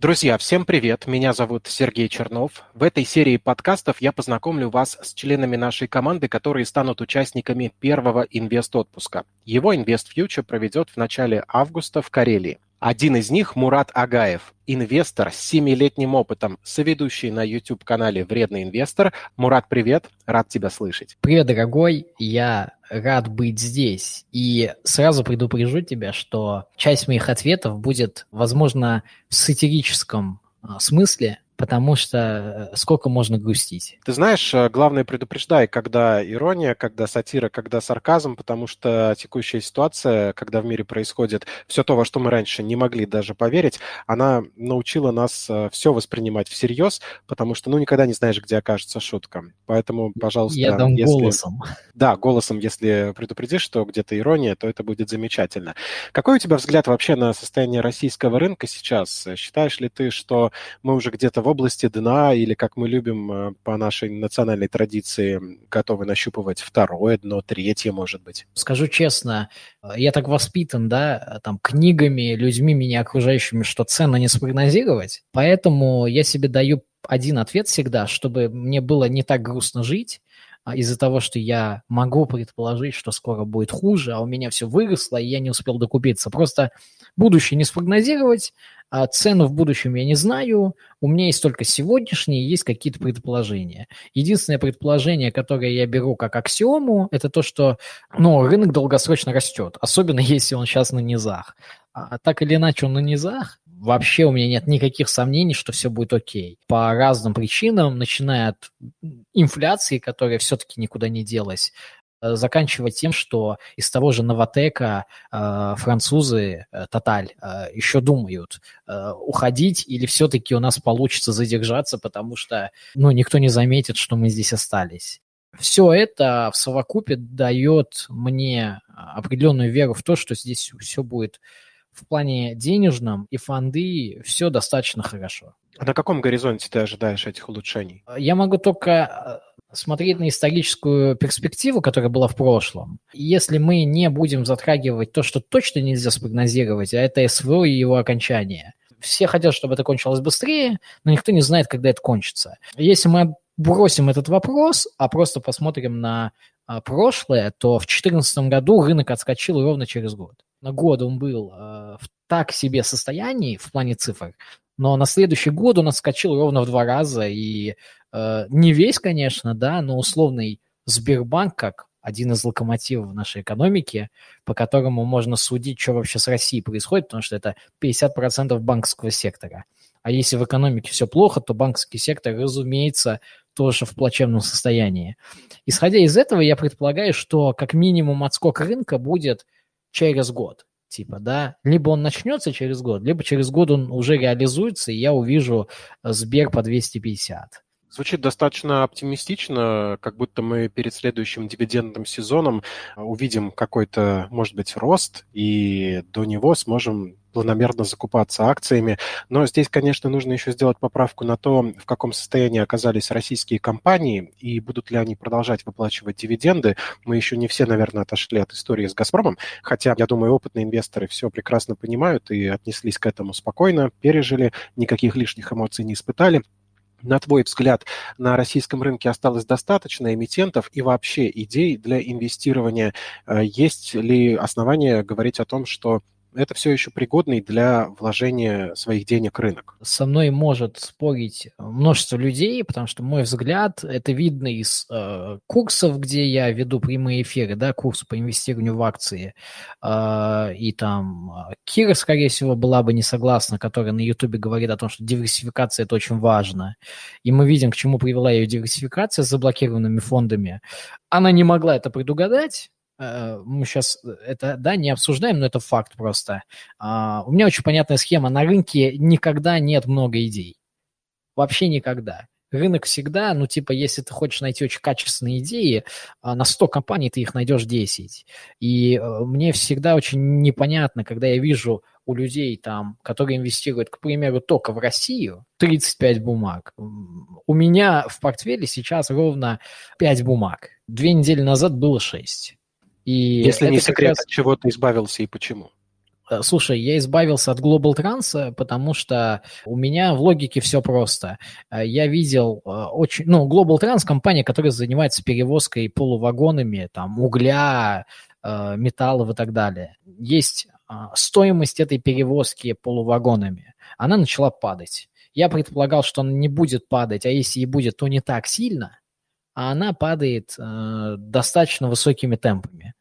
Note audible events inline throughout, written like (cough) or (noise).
Друзья, всем привет! Меня зовут Сергей Чернов. В этой серии подкастов я познакомлю вас с членами нашей команды, которые станут участниками первого инвест-отпуска. Его InvestFuture проведет в начале августа в Карелии. Один из них Мурат Агаев, инвестор с семилетним опытом, соведущий на YouTube-канале «Вредный инвестор». Мурат, привет, рад тебя слышать. Привет, дорогой, я рад быть здесь. И сразу предупрежу тебя, что часть моих ответов будет, возможно, в сатирическом а, смысле, потому что э, сколько можно грустить. Ты знаешь, э, главное предупреждай, когда ирония, когда сатира, когда сарказм, потому что текущая ситуация, когда в мире происходит все то, во что мы раньше не могли даже поверить, она научила нас э, все воспринимать всерьез, потому что, ну, никогда не знаешь, где окажется шутка. Поэтому, пожалуйста... Я дам если... голосом. Да, голосом, если предупредишь, что где-то ирония, то это будет замечательно. Какой у тебя взгляд вообще на состояние российского рынка сейчас? Считаешь ли ты, что мы уже где-то в области дна, или, как мы любим э, по нашей национальной традиции, готовы нащупывать второе дно, третье, может быть? Скажу честно, э, я так воспитан, да, там, книгами, людьми меня окружающими, что ценно не спрогнозировать, поэтому я себе даю один ответ всегда, чтобы мне было не так грустно жить, а из-за того, что я могу предположить, что скоро будет хуже, а у меня все выросло, и я не успел докупиться. Просто будущее не спрогнозировать, а цену в будущем я не знаю, у меня есть только сегодняшние, есть какие-то предположения. Единственное предположение, которое я беру как аксиому, это то, что ну, рынок долгосрочно растет, особенно (laughs) если он сейчас на низах. А так или иначе он на низах, вообще у меня нет никаких сомнений, что все будет окей. По разным причинам, начиная от инфляции, которая все-таки никуда не делась, э, заканчивая тем, что из того же Новотека э, французы, э, Тоталь, э, еще думают, э, уходить или все-таки у нас получится задержаться, потому что ну, никто не заметит, что мы здесь остались. Все это в совокупе дает мне определенную веру в то, что здесь все будет в плане денежном и фонды все достаточно хорошо. А на каком горизонте ты ожидаешь этих улучшений? Я могу только смотреть на историческую перспективу, которая была в прошлом. Если мы не будем затрагивать то, что точно нельзя спрогнозировать, а это СВО и его окончание. Все хотят, чтобы это кончилось быстрее, но никто не знает, когда это кончится. Если мы бросим этот вопрос, а просто посмотрим на а, прошлое, то в 2014 году рынок отскочил ровно через год на год он был э, в так себе состоянии в плане цифр, но на следующий год он отскочил ровно в два раза, и э, не весь, конечно, да, но условный Сбербанк, как один из локомотивов нашей экономики, по которому можно судить, что вообще с Россией происходит, потому что это 50% банковского сектора. А если в экономике все плохо, то банковский сектор, разумеется, тоже в плачевном состоянии. Исходя из этого, я предполагаю, что как минимум отскок рынка будет через год. Типа, да, либо он начнется через год, либо через год он уже реализуется, и я увижу э, Сбер по 250. Звучит достаточно оптимистично, как будто мы перед следующим дивидендным сезоном увидим какой-то, может быть, рост, и до него сможем планомерно закупаться акциями. Но здесь, конечно, нужно еще сделать поправку на то, в каком состоянии оказались российские компании и будут ли они продолжать выплачивать дивиденды. Мы еще не все, наверное, отошли от истории с «Газпромом», хотя, я думаю, опытные инвесторы все прекрасно понимают и отнеслись к этому спокойно, пережили, никаких лишних эмоций не испытали на твой взгляд, на российском рынке осталось достаточно эмитентов и вообще идей для инвестирования? Э, есть ли основания говорить о том, что это все еще пригодный для вложения своих денег рынок. Со мной может спорить множество людей, потому что мой взгляд, это видно из э, курсов, где я веду прямые эфиры, да, курс по инвестированию в акции, э, и там э, Кира, скорее всего, была бы не согласна, которая на Ютубе говорит о том, что диверсификация – это очень важно. И мы видим, к чему привела ее диверсификация с заблокированными фондами. Она не могла это предугадать, Э, мы сейчас это, да, не обсуждаем, но это факт просто. А, у меня очень понятная схема. На рынке никогда нет много идей. Вообще никогда. Рынок всегда, ну, типа, если ты хочешь найти очень качественные идеи, а, на 100 компаний ты их найдешь 10. И э, мне всегда очень непонятно, когда я вижу у людей там, которые инвестируют, к примеру, только в Россию, 35 бумаг. У меня в портфеле сейчас ровно 5 бумаг. Две недели назад было 6. И Если не секрет, раз... от чего ты избавился и почему? Э, слушай, я избавился от Global Trans, потому что у меня в логике все просто. Э, я видел э, очень... Ну, Global Trans – компания, которая занимается перевозкой полувагонами, там, угля, металлов и так далее. Есть стоимость этой перевозки полувагонами. Она начала падать. Я предполагал, что она не будет падать, а если и будет, то не так сильно, а она падает достаточно высокими темпами.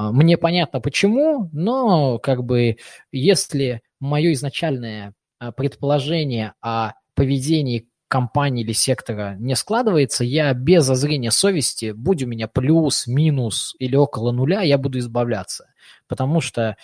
А, мне понятно почему, но как бы если мое изначальное а, предположение о поведении компании или сектора не складывается, я без зазрения совести, будь у меня плюс, минус или около нуля, я буду избавляться. Потому что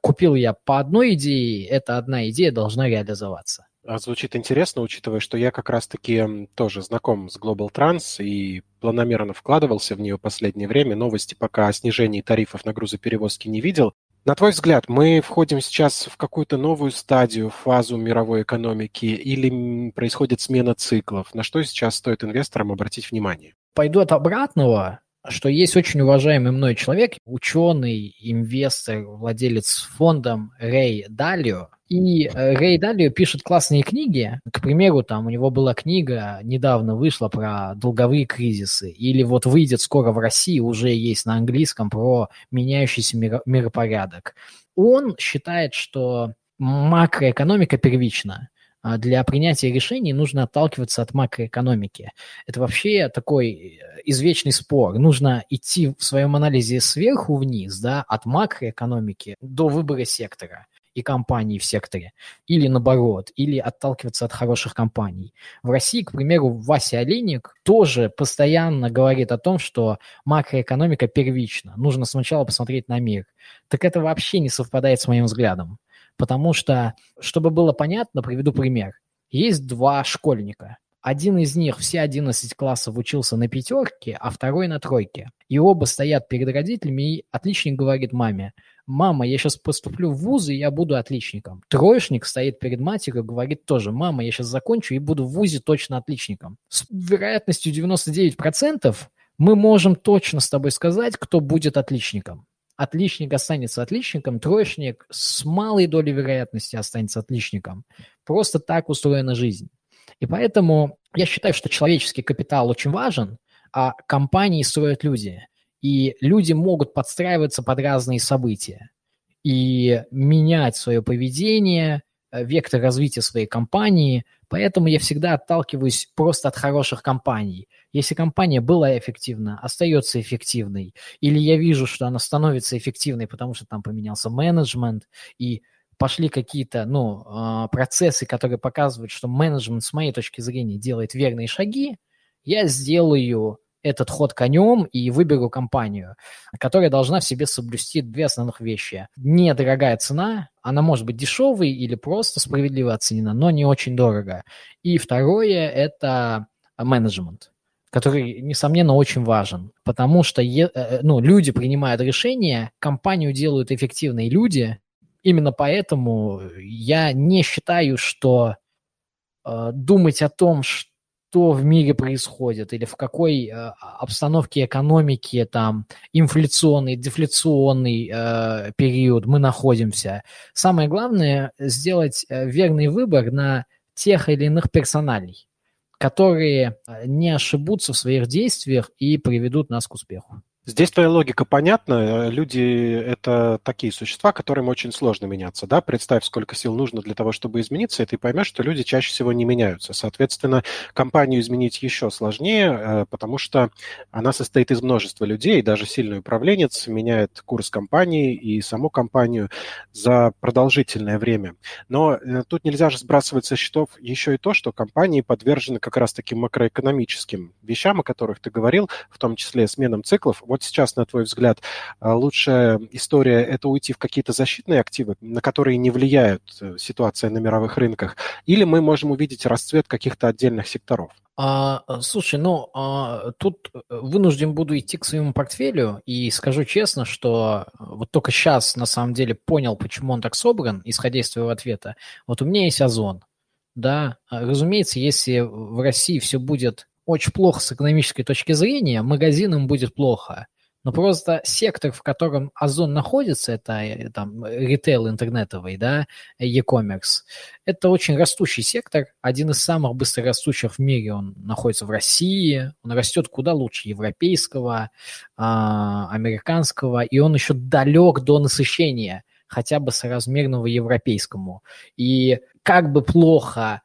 купил я по одной идее, эта одна идея должна реализоваться. А звучит интересно, учитывая, что я как раз-таки тоже знаком с Global Trans и планомерно вкладывался в нее последнее время. Новости пока о снижении тарифов на грузоперевозки не видел. На твой взгляд, мы входим сейчас в какую-то новую стадию, фазу мировой экономики или происходит смена циклов? На что сейчас стоит инвесторам обратить внимание? Пойду от обратного что есть очень уважаемый мной человек, ученый, инвестор, владелец фондом Рэй Далио, и э, Рэй Далио пишет классные книги. К примеру, там у него была книга, недавно вышла про долговые кризисы. Или вот выйдет скоро в России, уже есть на английском, про меняющийся миропорядок. Он считает, что макроэкономика первична. А для принятия решений нужно отталкиваться от макроэкономики. Это вообще такой э, извечный спор. Нужно идти в своем анализе сверху вниз, да, от макроэкономики до выбора сектора и компаний в секторе, или наоборот, или отталкиваться от хороших компаний. В России, к примеру, Вася Олейник тоже постоянно говорит о том, что макроэкономика первична, нужно сначала посмотреть на мир. Так это вообще не совпадает с моим взглядом, потому что, чтобы было понятно, приведу пример. Есть два школьника, один из них все 11 классов учился на пятерке, а второй на тройке. И оба стоят перед родителями, и отличник говорит маме, мама, я сейчас поступлю в вуз, и я буду отличником. Троечник стоит перед матерью, говорит тоже, мама, я сейчас закончу и буду в вузе точно отличником. С вероятностью 99% мы можем точно с тобой сказать, кто будет отличником. Отличник останется отличником, троечник с малой долей вероятности останется отличником. Просто так устроена жизнь. И поэтому я считаю, что человеческий капитал очень важен, а компании строят люди. И люди могут подстраиваться под разные события и менять свое поведение, вектор развития своей компании. Поэтому я всегда отталкиваюсь просто от хороших компаний. Если компания была эффективна, остается эффективной, или я вижу, что она становится эффективной, потому что там поменялся менеджмент, и пошли какие-то ну, а, процессы, которые показывают, что менеджмент, с моей точки зрения, делает верные шаги, я сделаю этот ход конем и выберу компанию, которая должна в себе соблюсти две основных вещи. Недорогая цена, она может быть дешевой или просто справедливо оценена, но не очень дорого. И второе – это менеджмент который, несомненно, очень важен, потому что э, э, ну, люди принимают решения, компанию делают эффективные люди, именно поэтому я не считаю, что э, думать о том, что в мире происходит или в какой э, обстановке экономики, там, инфляционный, дефляционный э, период мы находимся. Самое главное сделать э, верный выбор на тех или иных персоналей, которые э, не ошибутся в своих действиях и приведут нас к успеху. Здесь твоя логика понятна. Люди – это такие существа, которым очень сложно меняться. Да? Представь, сколько сил нужно для того, чтобы измениться, и ты поймешь, что люди чаще всего не меняются. Соответственно, компанию изменить еще сложнее, э, потому что она состоит из множества людей, и даже сильный управленец меняет курс компании и саму компанию за продолжительное время. Но э, тут нельзя же сбрасывать со счетов еще и то, что компании подвержены как раз таким макроэкономическим вещам, о которых ты говорил, в том числе сменам циклов – вот сейчас, на твой взгляд, а, лучшая история – это уйти в какие-то защитные активы, на которые не влияет э, ситуация на мировых рынках, или мы можем увидеть расцвет каких-то отдельных секторов? А, слушай, ну а, тут э, вынужден буду идти к своему портфелю и скажу честно, что вот только сейчас на самом деле понял, почему он так собран, исходя из твоего ответа. Вот у меня есть Озон, да, разумеется, если в России все будет очень плохо с экономической точки зрения, магазинам будет плохо. Но просто сектор, в котором Озон находится, это э, там ритейл интернетовый, да, e-commerce, это очень растущий сектор, один из самых быстрорастущих в мире. Он находится в России, он растет куда лучше европейского, а, американского, и он еще далек до насыщения, хотя бы соразмерного европейскому. И как бы плохо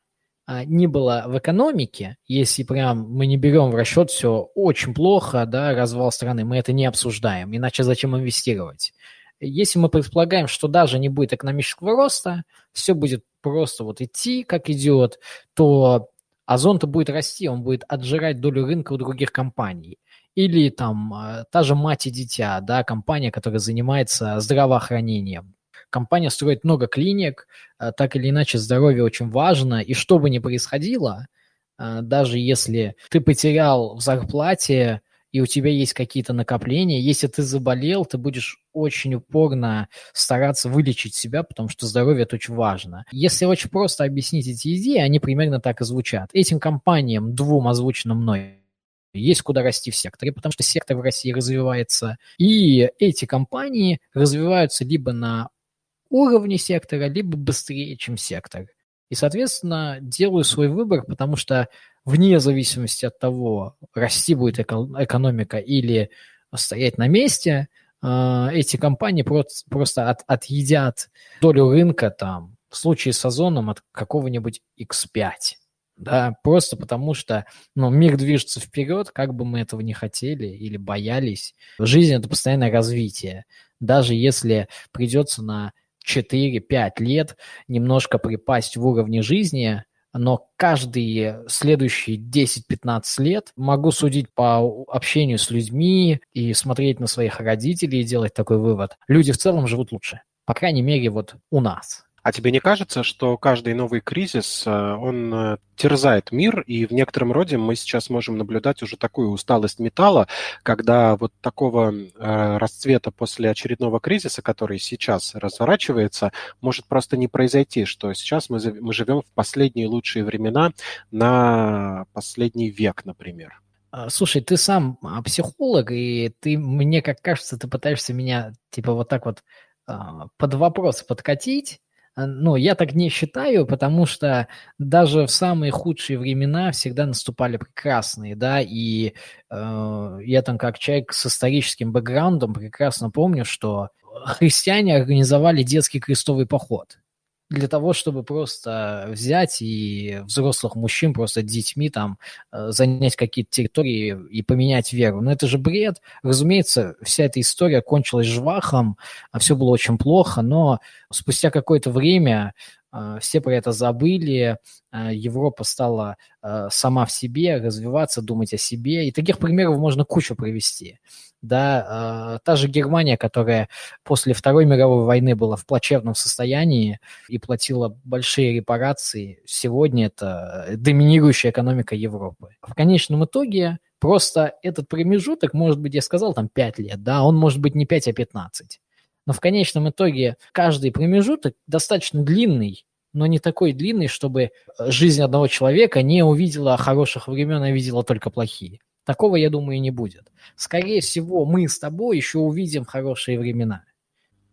не было в экономике, если прям мы не берем в расчет все очень плохо, да, развал страны, мы это не обсуждаем, иначе зачем инвестировать? Если мы предполагаем, что даже не будет экономического роста, все будет просто вот идти, как идет, то Озон-то будет расти, он будет отжирать долю рынка у других компаний. Или там а, та же мать и дитя, да, компания, которая занимается здравоохранением компания строит много клиник, э, так или иначе здоровье очень важно, и что бы ни происходило, э, даже если ты потерял в зарплате, и у тебя есть какие-то накопления, если ты заболел, ты будешь очень упорно стараться вылечить себя, потому что здоровье это очень важно. Если очень просто объяснить эти идеи, они примерно так и звучат. Этим компаниям, двум озвученным мной, есть куда расти в секторе, потому что сектор в России развивается. И эти компании развиваются либо на уровне сектора, либо быстрее, чем сектор. И, соответственно, делаю свой выбор, потому что вне зависимости от того, расти будет экономика или стоять на месте, а, эти компании просто от, отъедят долю рынка там, в случае с озоном от какого-нибудь X5. Да, просто потому что ну, мир движется вперед, как бы мы этого не хотели или боялись. Жизнь – это постоянное развитие. Даже если придется на 4-5 лет немножко припасть в уровне жизни, но каждые следующие 10-15 лет могу судить по общению с людьми и смотреть на своих родителей и делать такой вывод. Люди в целом живут лучше. По крайней мере, вот у нас. А тебе не кажется, что каждый новый кризис, э, он э, терзает мир, и в некотором роде мы сейчас можем наблюдать уже такую усталость металла, когда вот такого э, расцвета после очередного кризиса, который сейчас разворачивается, может просто не произойти, что сейчас мы, мы живем в последние лучшие времена на последний век, например. А, слушай, ты сам а, психолог, и ты, мне как кажется, ты пытаешься меня типа вот так вот а, под вопрос подкатить, ну, я так не считаю, потому что даже в самые худшие времена всегда наступали прекрасные, да, и э, я там как человек с историческим бэкграундом прекрасно помню, что христиане организовали детский крестовый поход для того, чтобы просто взять и взрослых мужчин просто детьми там э, занять какие-то территории и поменять веру. Но это же бред. Разумеется, вся эта история кончилась жвахом, а все было очень плохо, но спустя какое-то время все про это забыли, э, Европа стала сама в себе развиваться, думать о себе, и таких примеров можно кучу привести да, та же Германия, которая после Второй мировой войны была в плачевном состоянии и платила большие репарации, сегодня это доминирующая экономика Европы. В конечном итоге просто этот промежуток, может быть, я сказал, там 5 лет, да, он может быть не 5, а 15. Но в конечном итоге каждый промежуток достаточно длинный, но не такой длинный, чтобы жизнь одного человека не увидела хороших времен, а видела только плохие. Такого, я думаю, не будет. Скорее всего, мы с тобой еще увидим хорошие времена.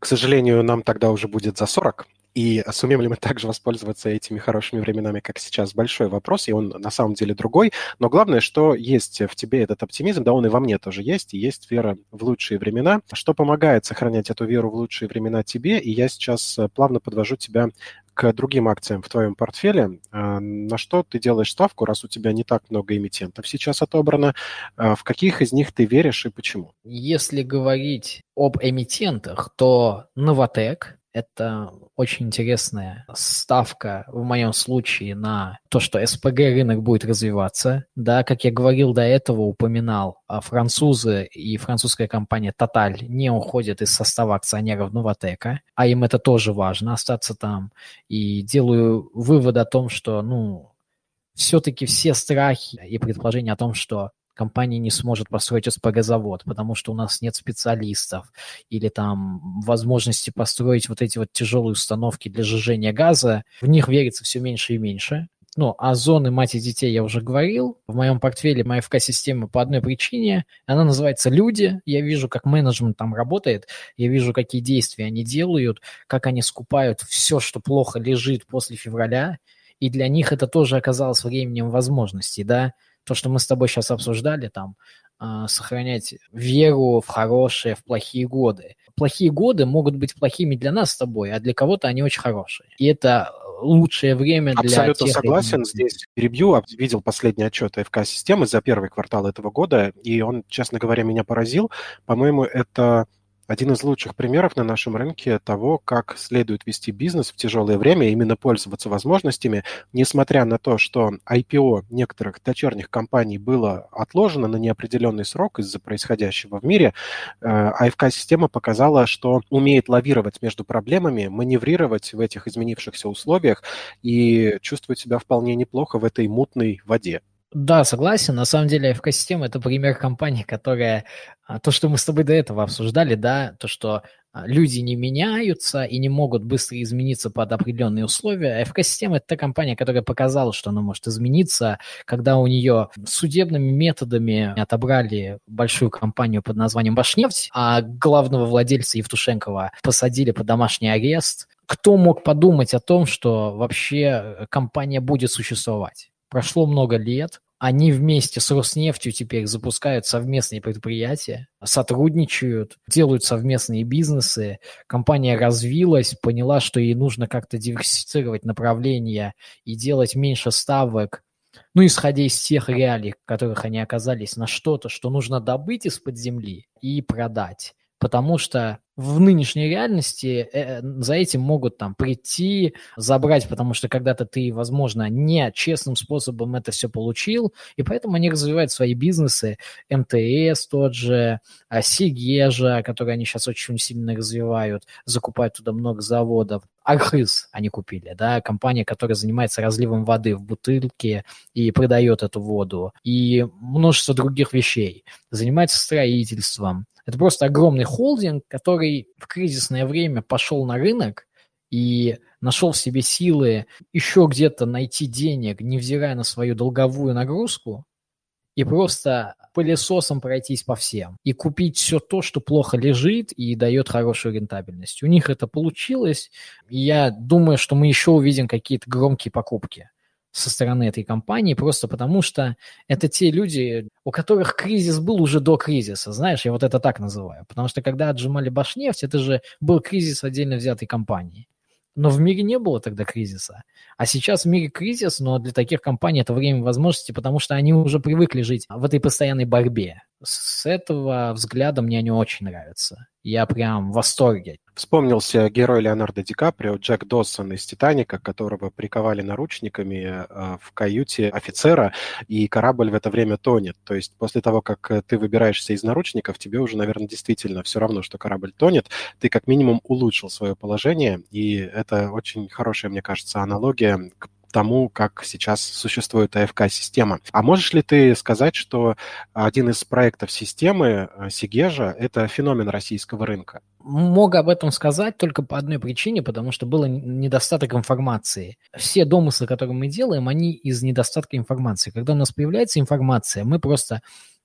К сожалению, нам тогда уже будет за 40, и сумеем ли мы также воспользоваться этими хорошими временами, как сейчас, большой вопрос, и он на самом деле другой. Но главное, что есть в тебе этот оптимизм, да он и во мне тоже есть, и есть вера в лучшие времена. Что помогает сохранять эту веру в лучшие времена тебе, и я сейчас плавно подвожу тебя к другим акциям в твоем портфеле, а, на что ты делаешь ставку, раз у тебя не так много эмитентов сейчас отобрано, а, в каких из них ты веришь и почему? Если говорить об эмитентах, то Новотек, это очень интересная ставка в моем случае на то, что СПГ рынок будет развиваться. Да, как я говорил до этого, упоминал, а французы и французская компания Total не уходят из состава акционеров Новотека, а им это тоже важно, остаться там. И делаю вывод о том, что, ну, все-таки все страхи и предположения о том, что компания не сможет построить СПГ-завод, потому что у нас нет специалистов, или там возможности построить вот эти вот тяжелые установки для сжижения газа, в них верится все меньше и меньше. Ну, о зоны мать и детей я уже говорил. В моем портфеле моя ФК-система по одной причине. Она называется «Люди». Я вижу, как менеджмент там работает. Я вижу, какие действия они делают, как они скупают все, что плохо лежит после февраля. И для них это тоже оказалось временем возможностей, да. То, что мы с тобой сейчас обсуждали, там, э, сохранять веру в хорошие, в плохие годы. Плохие годы могут быть плохими для нас с тобой, а для кого-то они очень хорошие. И это лучшее время для Абсолютно тех согласен. Людей. Здесь перебью. Видел последний отчет ФК-системы за первый квартал этого года, и он, честно говоря, меня поразил. По-моему, это один из лучших примеров на нашем рынке того, как следует вести бизнес в тяжелое время, именно пользоваться возможностями, несмотря на то, что IPO некоторых дочерних компаний было отложено на неопределенный срок из-за происходящего в мире, э, АФК-система показала, что умеет лавировать между проблемами, маневрировать в этих изменившихся условиях и чувствовать себя вполне неплохо в этой мутной воде. Да, согласен. На самом деле АФК-система – это пример компании, которая… А, то, что мы с тобой до этого обсуждали, да, то, что а, люди не меняются и не могут быстро измениться под определенные условия. АФК-система – это та компания, которая показала, что она может измениться, когда у нее судебными методами отобрали большую компанию под названием «Башнефть», а главного владельца Евтушенкова посадили под домашний арест. Кто мог подумать о том, что вообще компания будет существовать? Прошло много лет, они вместе с Роснефтью теперь запускают совместные предприятия, сотрудничают, делают совместные бизнесы. Компания развилась, поняла, что ей нужно как-то диверсифицировать направления и делать меньше ставок. Ну, исходя из тех реалий, в которых они оказались, на что-то, что нужно добыть из-под земли и продать потому что в нынешней реальности э, за этим могут там прийти, забрать, потому что когда-то ты, возможно, не честным способом это все получил, и поэтому они развивают свои бизнесы, МТС тот же, а, Сигежа, который они сейчас очень сильно развивают, закупают туда много заводов. Архыз они купили, да, компания, которая занимается разливом воды в бутылке и продает эту воду, и множество других вещей. Занимается строительством, это просто огромный холдинг, который в кризисное время пошел на рынок и нашел в себе силы еще где-то найти денег, невзирая на свою долговую нагрузку, и просто пылесосом пройтись по всем и купить все то, что плохо лежит и дает хорошую рентабельность. У них это получилось, и я думаю, что мы еще увидим какие-то громкие покупки со стороны этой компании, просто потому что это те люди, у которых кризис был уже до кризиса, знаешь, я вот это так называю. Потому что когда отжимали Башнефть, это же был кризис отдельно взятой компании. Но в мире не было тогда кризиса. А сейчас в мире кризис, но для таких компаний это время возможности, потому что они уже привыкли жить в этой постоянной борьбе. С этого взгляда мне они очень нравятся. Я прям в восторге. Вспомнился герой Леонардо Ди Каприо, Джек Доссон из «Титаника», которого приковали наручниками э, в каюте офицера, и корабль в это время тонет. То есть после того, как э, ты выбираешься из наручников, тебе уже, наверное, действительно все равно, что корабль тонет. Ты как минимум улучшил свое положение, и это очень хорошая, мне кажется, аналогия к тому, как сейчас существует АФК-система. А можешь ли ты сказать, что один из проектов системы э, Сигежа – это феномен российского рынка? Мог об этом сказать только по одной причине, потому что было недостаток информации. Все домыслы, которые мы делаем, они из недостатка информации. Когда у нас появляется информация, мы просто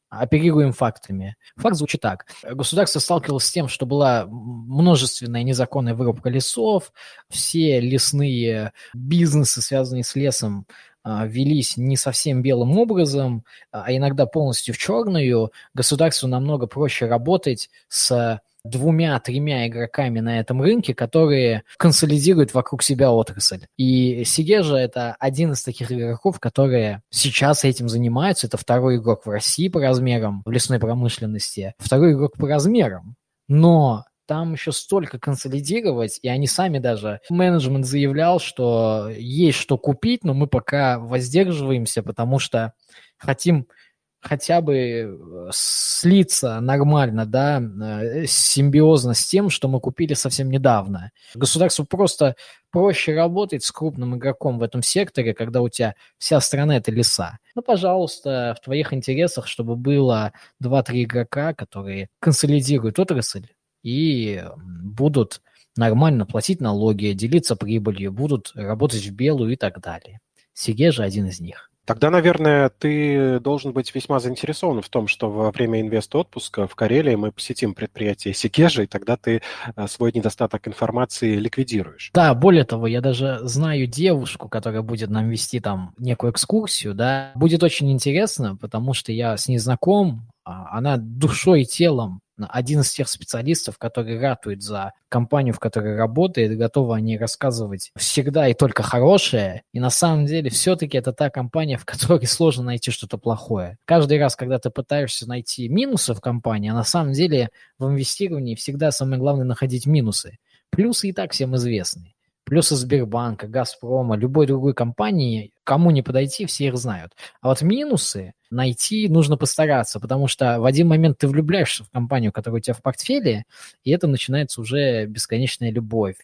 оперируем фактами. Факт звучит так. Государство сталкивалось с тем, что была множественная незаконная вырубка лесов, все лесные бизнесы, связанные с лесом, а, велись не совсем белым образом, а иногда полностью в черную. Государству намного проще работать с двумя-тремя игроками на этом рынке, которые консолидируют вокруг себя отрасль. И Сигежа – это один из таких игроков, которые сейчас этим занимаются. Это второй игрок в России по размерам в лесной промышленности, второй игрок по размерам. Но там еще столько консолидировать, и они сами даже, менеджмент заявлял, что есть что купить, но мы пока воздерживаемся, потому что хотим хотя бы э, слиться нормально, да, э, симбиозно с тем, что мы купили совсем недавно. Государству просто проще работать с крупным игроком в этом секторе, когда у тебя вся страна – это леса. Ну, пожалуйста, в твоих интересах, чтобы было 2-3 игрока, которые консолидируют отрасль и будут нормально платить налоги, делиться прибылью, будут работать в белую и так далее. Сигежа один из них. Тогда, наверное, ты должен быть весьма заинтересован в том, что во время инвест-отпуска в Карелии мы посетим предприятие Сикежа, и тогда ты э, свой недостаток информации ликвидируешь. Да, более того, я даже знаю девушку, которая будет нам вести там некую экскурсию, да. Будет очень интересно, потому что я с ней знаком, а она душой и телом один из тех специалистов, который ратует за компанию, в которой работает, готовы они рассказывать всегда и только хорошее. И на самом деле все-таки это та компания, в которой (laughs) сложно найти что-то плохое. Каждый раз, когда ты пытаешься найти минусы в компании, а на самом деле в инвестировании всегда самое главное находить минусы. Плюсы и так всем известны. Плюсы Сбербанка, Газпрома, любой другой компании, кому не подойти, все их знают. А вот минусы найти нужно постараться, потому что в один момент ты влюбляешься в компанию, которая у тебя в портфеле, и это начинается уже бесконечная любовь.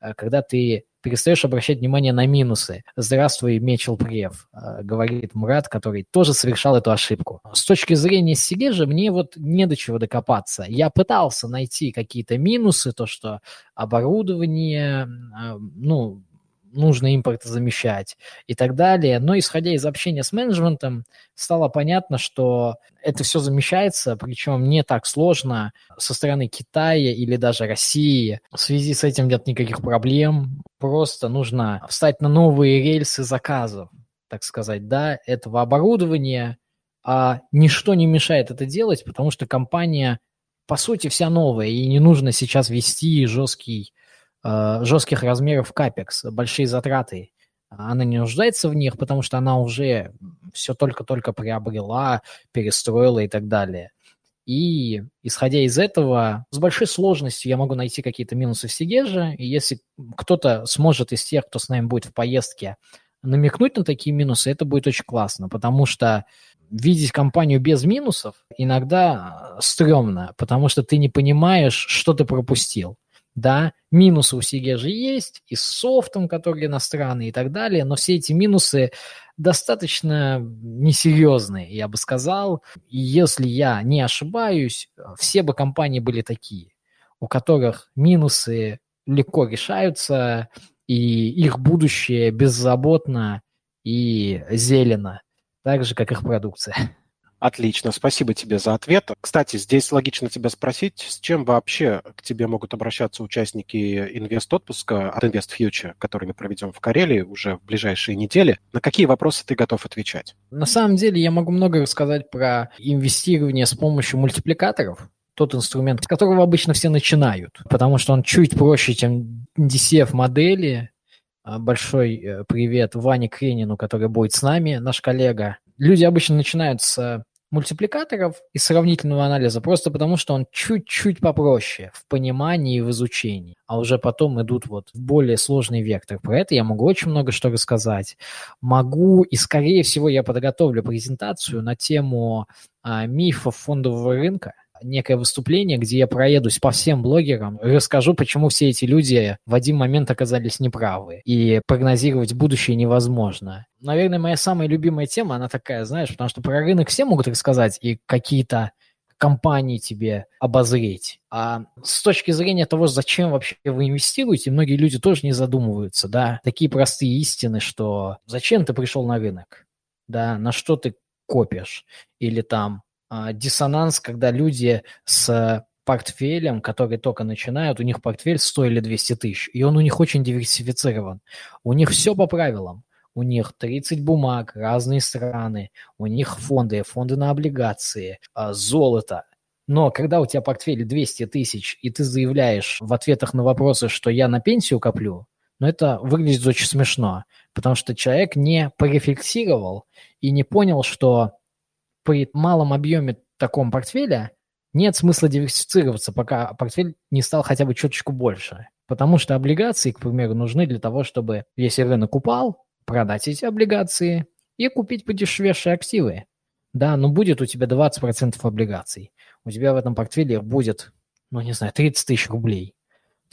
Э, когда ты перестаешь обращать внимание на минусы. Здравствуй, Мечел Прев, э, говорит Мурат, который тоже совершал эту ошибку. С точки зрения Сигежа мне вот не до чего докопаться. Я пытался найти какие-то минусы, то, что оборудование, э, ну, нужно импортозамещать и так далее. Но исходя из общения с менеджментом, стало понятно, что это все замещается, причем не так сложно со стороны Китая или даже России. В связи с этим нет никаких проблем. Просто нужно встать на новые рельсы заказов, так сказать, да, этого оборудования, а ничто не мешает это делать, потому что компания, по сути, вся новая, и не нужно сейчас вести жесткий жестких размеров капекс, большие затраты. Она не нуждается в них, потому что она уже все только-только приобрела, перестроила и так далее. И исходя из этого, с большой сложностью я могу найти какие-то минусы в Сигеже, и если кто-то сможет из тех, кто с нами будет в поездке, намекнуть на такие минусы, это будет очень классно, потому что видеть компанию без минусов иногда стрёмно, потому что ты не понимаешь, что ты пропустил. Да, минусы у Сигежи есть, и с софтом, который иностранный и так далее, но все эти минусы достаточно несерьезные, я бы сказал. И если я не ошибаюсь, все бы компании были такие, у которых минусы легко решаются, и их будущее беззаботно и зелено, так же, как их продукция. Отлично, спасибо тебе за ответ. Кстати, здесь логично тебя спросить, с чем вообще к тебе могут обращаться участники инвест-отпуска от Invest Future, который мы проведем в Карелии уже в ближайшие недели. На какие вопросы ты готов отвечать? На самом деле я могу много рассказать про инвестирование с помощью мультипликаторов, тот инструмент, с которого обычно все начинают, потому что он чуть проще, чем DCF-модели. А, большой э, привет Ване Кренину, который будет с нами, наш коллега. Люди обычно начинают с мультипликаторов и сравнительного анализа просто потому, что он чуть-чуть попроще в понимании и в изучении, а уже потом идут вот в более сложный вектор. Про это я могу очень много что рассказать. Могу, и скорее всего я подготовлю презентацию на тему а, мифов фондового рынка, некое выступление, где я проедусь по всем блогерам и расскажу, почему все эти люди в один момент оказались неправы. И прогнозировать будущее невозможно. Наверное, моя самая любимая тема, она такая, знаешь, потому что про рынок все могут рассказать, и какие-то компании тебе обозреть. А с точки зрения того, зачем вообще вы инвестируете, многие люди тоже не задумываются, да. Такие простые истины, что зачем ты пришел на рынок, да, на что ты копишь, или там диссонанс, когда люди с портфелем, которые только начинают, у них портфель 100 или 200 тысяч, и он у них очень диверсифицирован. У них все по правилам. У них 30 бумаг, разные страны, у них фонды, фонды на облигации, а, золото. Но когда у тебя портфель 200 тысяч, и ты заявляешь в ответах на вопросы, что я на пенсию коплю, но ну, это выглядит очень смешно, потому что человек не порефлексировал и не понял, что при малом объеме таком портфеля нет смысла диверсифицироваться, пока портфель не стал хотя бы чуточку больше. Потому что облигации, к примеру, нужны для того, чтобы, если рынок упал, продать эти облигации и купить подешевевшие активы. Да, но будет у тебя 20% облигаций. У тебя в этом портфеле будет, ну не знаю, 30 тысяч рублей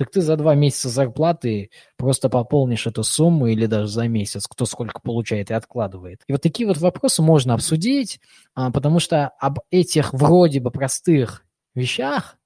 так ты за два месяца зарплаты просто пополнишь эту сумму или даже за месяц, кто сколько получает и откладывает. И вот такие вот вопросы можно обсудить, а, потому что об этих вроде бы простых вещах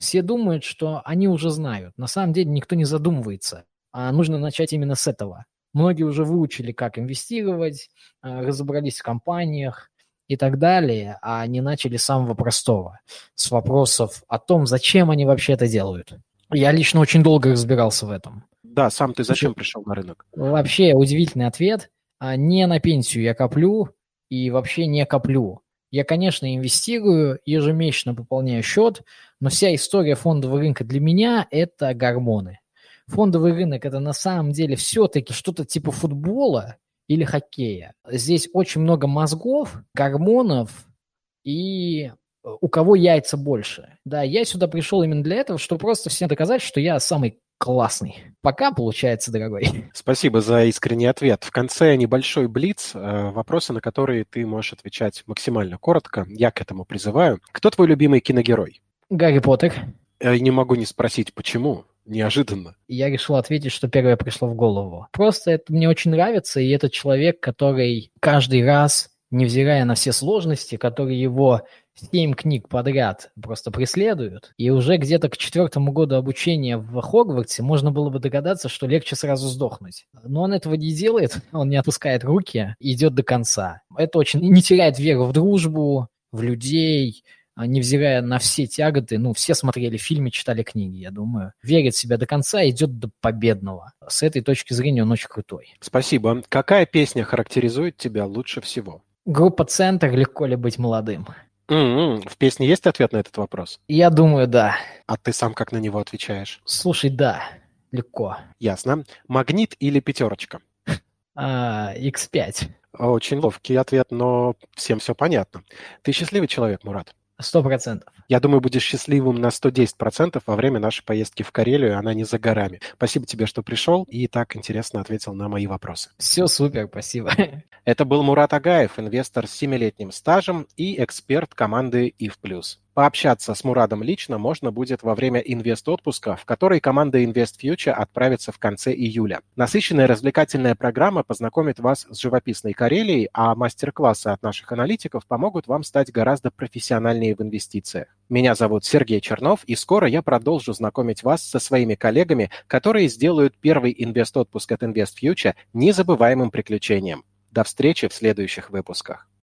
все думают, что они уже знают. На самом деле никто не задумывается. А нужно начать именно с этого. Многие уже выучили, как инвестировать, э, разобрались в компаниях и так далее, а они начали с самого простого, с вопросов о том, зачем они вообще это делают. Я лично очень долго разбирался в этом. Да, сам ты зачем пришел на рынок? Вообще удивительный ответ. А, не на пенсию я коплю и вообще не коплю. Я, конечно, инвестирую, ежемесячно пополняю счет, но вся история фондового рынка для меня – это гормоны. Фондовый рынок – это на самом деле все-таки что-то типа футбола или хоккея. Здесь очень много мозгов, гормонов и у кого яйца больше. Да, я сюда пришел именно для этого, чтобы просто всем доказать, что я самый классный. Пока получается, дорогой. Спасибо за искренний ответ. В конце небольшой блиц, э, вопросы, на которые ты можешь отвечать максимально коротко. Я к этому призываю. Кто твой любимый киногерой? Гарри Поттер. Я не могу не спросить, почему. Неожиданно. Я решил ответить, что первое пришло в голову. Просто это мне очень нравится, и это человек, который каждый раз невзирая на все сложности, которые его семь книг подряд просто преследуют, и уже где-то к четвертому году обучения в Хогвартсе можно было бы догадаться, что легче сразу сдохнуть. Но он этого не делает, (laughs) он не отпускает руки, идет до конца. Это очень не теряет веру в дружбу, в людей, а, невзирая на все тяготы, ну, все смотрели фильмы, читали книги, я думаю, верит в себя до конца, идет до победного. С этой точки зрения он очень крутой. Спасибо. Какая песня характеризует тебя лучше всего? Группа «Центр» «Легко ли быть молодым»? Mm-hmm. В песне есть ответ на этот вопрос? Я думаю, да. А ты сам как на него отвечаешь? Слушай, да, легко. Ясно. Магнит или пятерочка? А, X5. Очень ловкий ответ, но всем все понятно. Ты счастливый человек, Мурат? Сто процентов. Я думаю, будешь счастливым на 110% во время нашей поездки в Карелию, она не за горами. Спасибо тебе, что пришел и так интересно ответил на мои вопросы. Все супер, спасибо. Это был Мурат Агаев, инвестор с 7-летним стажем и эксперт команды ИФ+. Пообщаться с Мурадом лично можно будет во время инвест-отпуска, в который команда Invest Future отправится в конце июля. Насыщенная развлекательная программа познакомит вас с живописной Карелией, а мастер-классы от наших аналитиков помогут вам стать гораздо профессиональнее в инвестициях. Меня зовут Сергей Чернов, и скоро я продолжу знакомить вас со своими коллегами, которые сделают первый инвест-отпуск от Invest Future незабываемым приключением. До встречи в следующих выпусках.